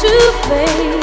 to face.